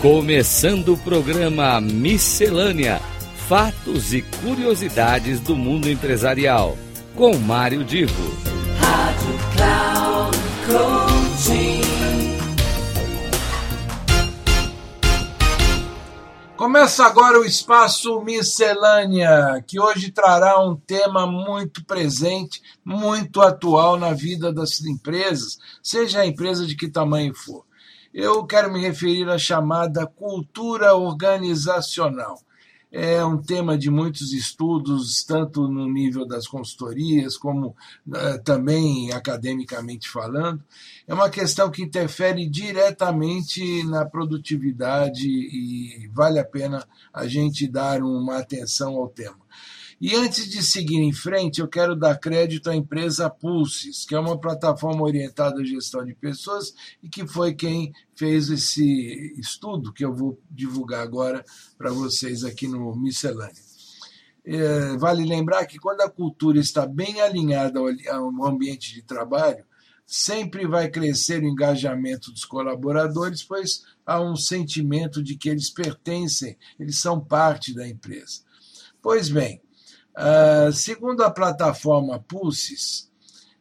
Começando o programa Miscelânea: Fatos e Curiosidades do Mundo Empresarial. Com Mário Divo. Rádio Cloud Coaching. Começa agora o Espaço Miscelânea, que hoje trará um tema muito presente, muito atual na vida das empresas, seja a empresa de que tamanho for. Eu quero me referir à chamada cultura organizacional. É um tema de muitos estudos, tanto no nível das consultorias, como uh, também academicamente falando. É uma questão que interfere diretamente na produtividade e vale a pena a gente dar uma atenção ao tema. E antes de seguir em frente, eu quero dar crédito à empresa Pulses, que é uma plataforma orientada à gestão de pessoas e que foi quem fez esse estudo que eu vou divulgar agora para vocês aqui no Miscelânea. É, vale lembrar que quando a cultura está bem alinhada ao ambiente de trabalho, sempre vai crescer o engajamento dos colaboradores, pois há um sentimento de que eles pertencem, eles são parte da empresa. Pois bem, Uh, segundo a plataforma Pulses,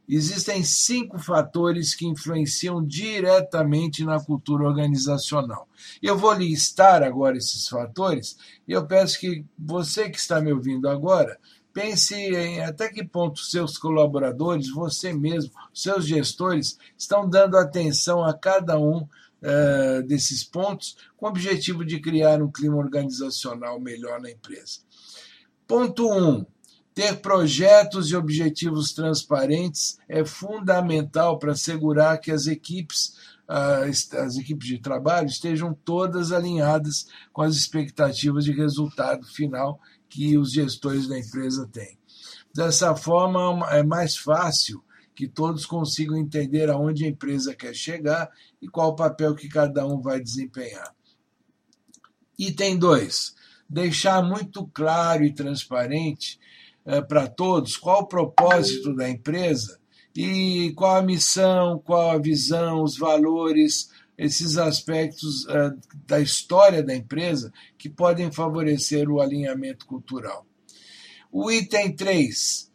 existem cinco fatores que influenciam diretamente na cultura organizacional. Eu vou listar agora esses fatores e eu peço que você que está me ouvindo agora pense em até que ponto seus colaboradores, você mesmo, seus gestores estão dando atenção a cada um uh, desses pontos com o objetivo de criar um clima organizacional melhor na empresa. Ponto 1. Um, ter projetos e objetivos transparentes é fundamental para assegurar que as equipes, as equipes de trabalho estejam todas alinhadas com as expectativas de resultado final que os gestores da empresa têm. Dessa forma, é mais fácil que todos consigam entender aonde a empresa quer chegar e qual o papel que cada um vai desempenhar. Item 2 deixar muito claro e transparente eh, para todos qual o propósito da empresa e qual a missão, qual a visão, os valores, esses aspectos uh, da história da empresa que podem favorecer o alinhamento cultural. O item 3.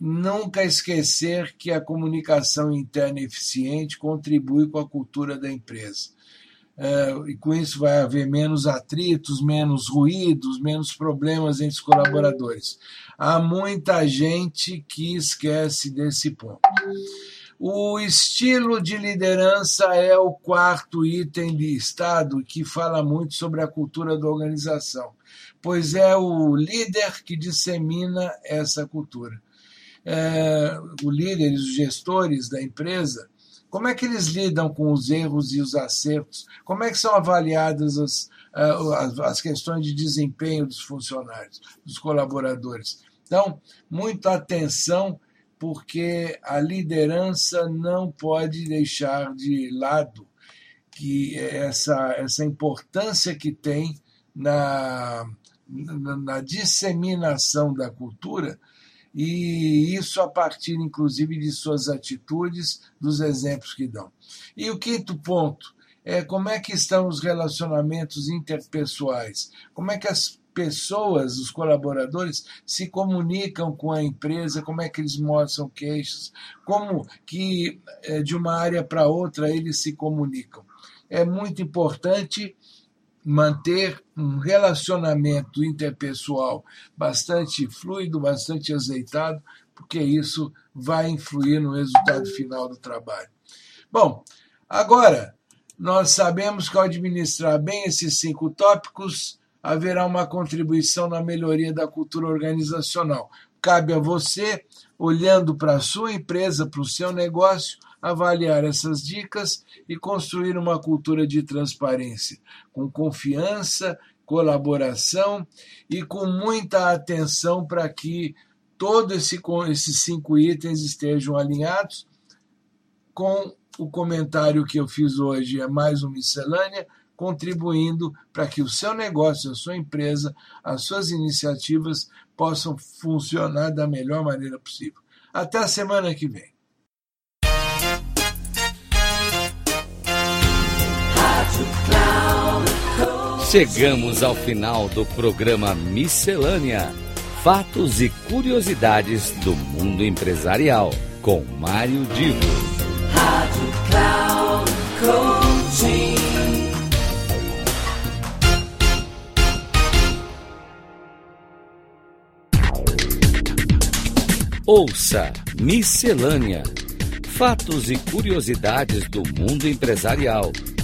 Nunca esquecer que a comunicação interna eficiente contribui com a cultura da empresa e com isso vai haver menos atritos, menos ruídos, menos problemas entre os colaboradores. Há muita gente que esquece desse ponto. O estilo de liderança é o quarto item de Estado que fala muito sobre a cultura da organização, pois é o líder que dissemina essa cultura. É, o líder, os gestores da empresa, como é que eles lidam com os erros e os acertos? Como é que são avaliadas as, as, as questões de desempenho dos funcionários, dos colaboradores? Então, muita atenção, porque a liderança não pode deixar de lado que essa, essa importância que tem na, na, na disseminação da cultura e isso a partir, inclusive, de suas atitudes, dos exemplos que dão. E o quinto ponto é como é que estão os relacionamentos interpessoais, como é que as pessoas, os colaboradores, se comunicam com a empresa, como é que eles mostram queixas, como que eh, de uma área para outra eles se comunicam. É muito importante manter um relacionamento interpessoal bastante fluido, bastante azeitado, porque isso vai influir no resultado final do trabalho. Bom, agora nós sabemos que ao administrar bem esses cinco tópicos, haverá uma contribuição na melhoria da cultura organizacional. Cabe a você, olhando para a sua empresa, para o seu negócio, avaliar essas dicas e construir uma cultura de transparência, com confiança, colaboração e com muita atenção para que todos esse, esses cinco itens estejam alinhados com o comentário que eu fiz hoje, é mais uma miscelânea, contribuindo para que o seu negócio, a sua empresa, as suas iniciativas possam funcionar da melhor maneira possível. Até a semana que vem. Chegamos ao final do programa Miscelânea: Fatos e Curiosidades do Mundo Empresarial, com Mário Divo. Rádio Cloud. Ouça Miscelânea: Fatos e Curiosidades do Mundo Empresarial,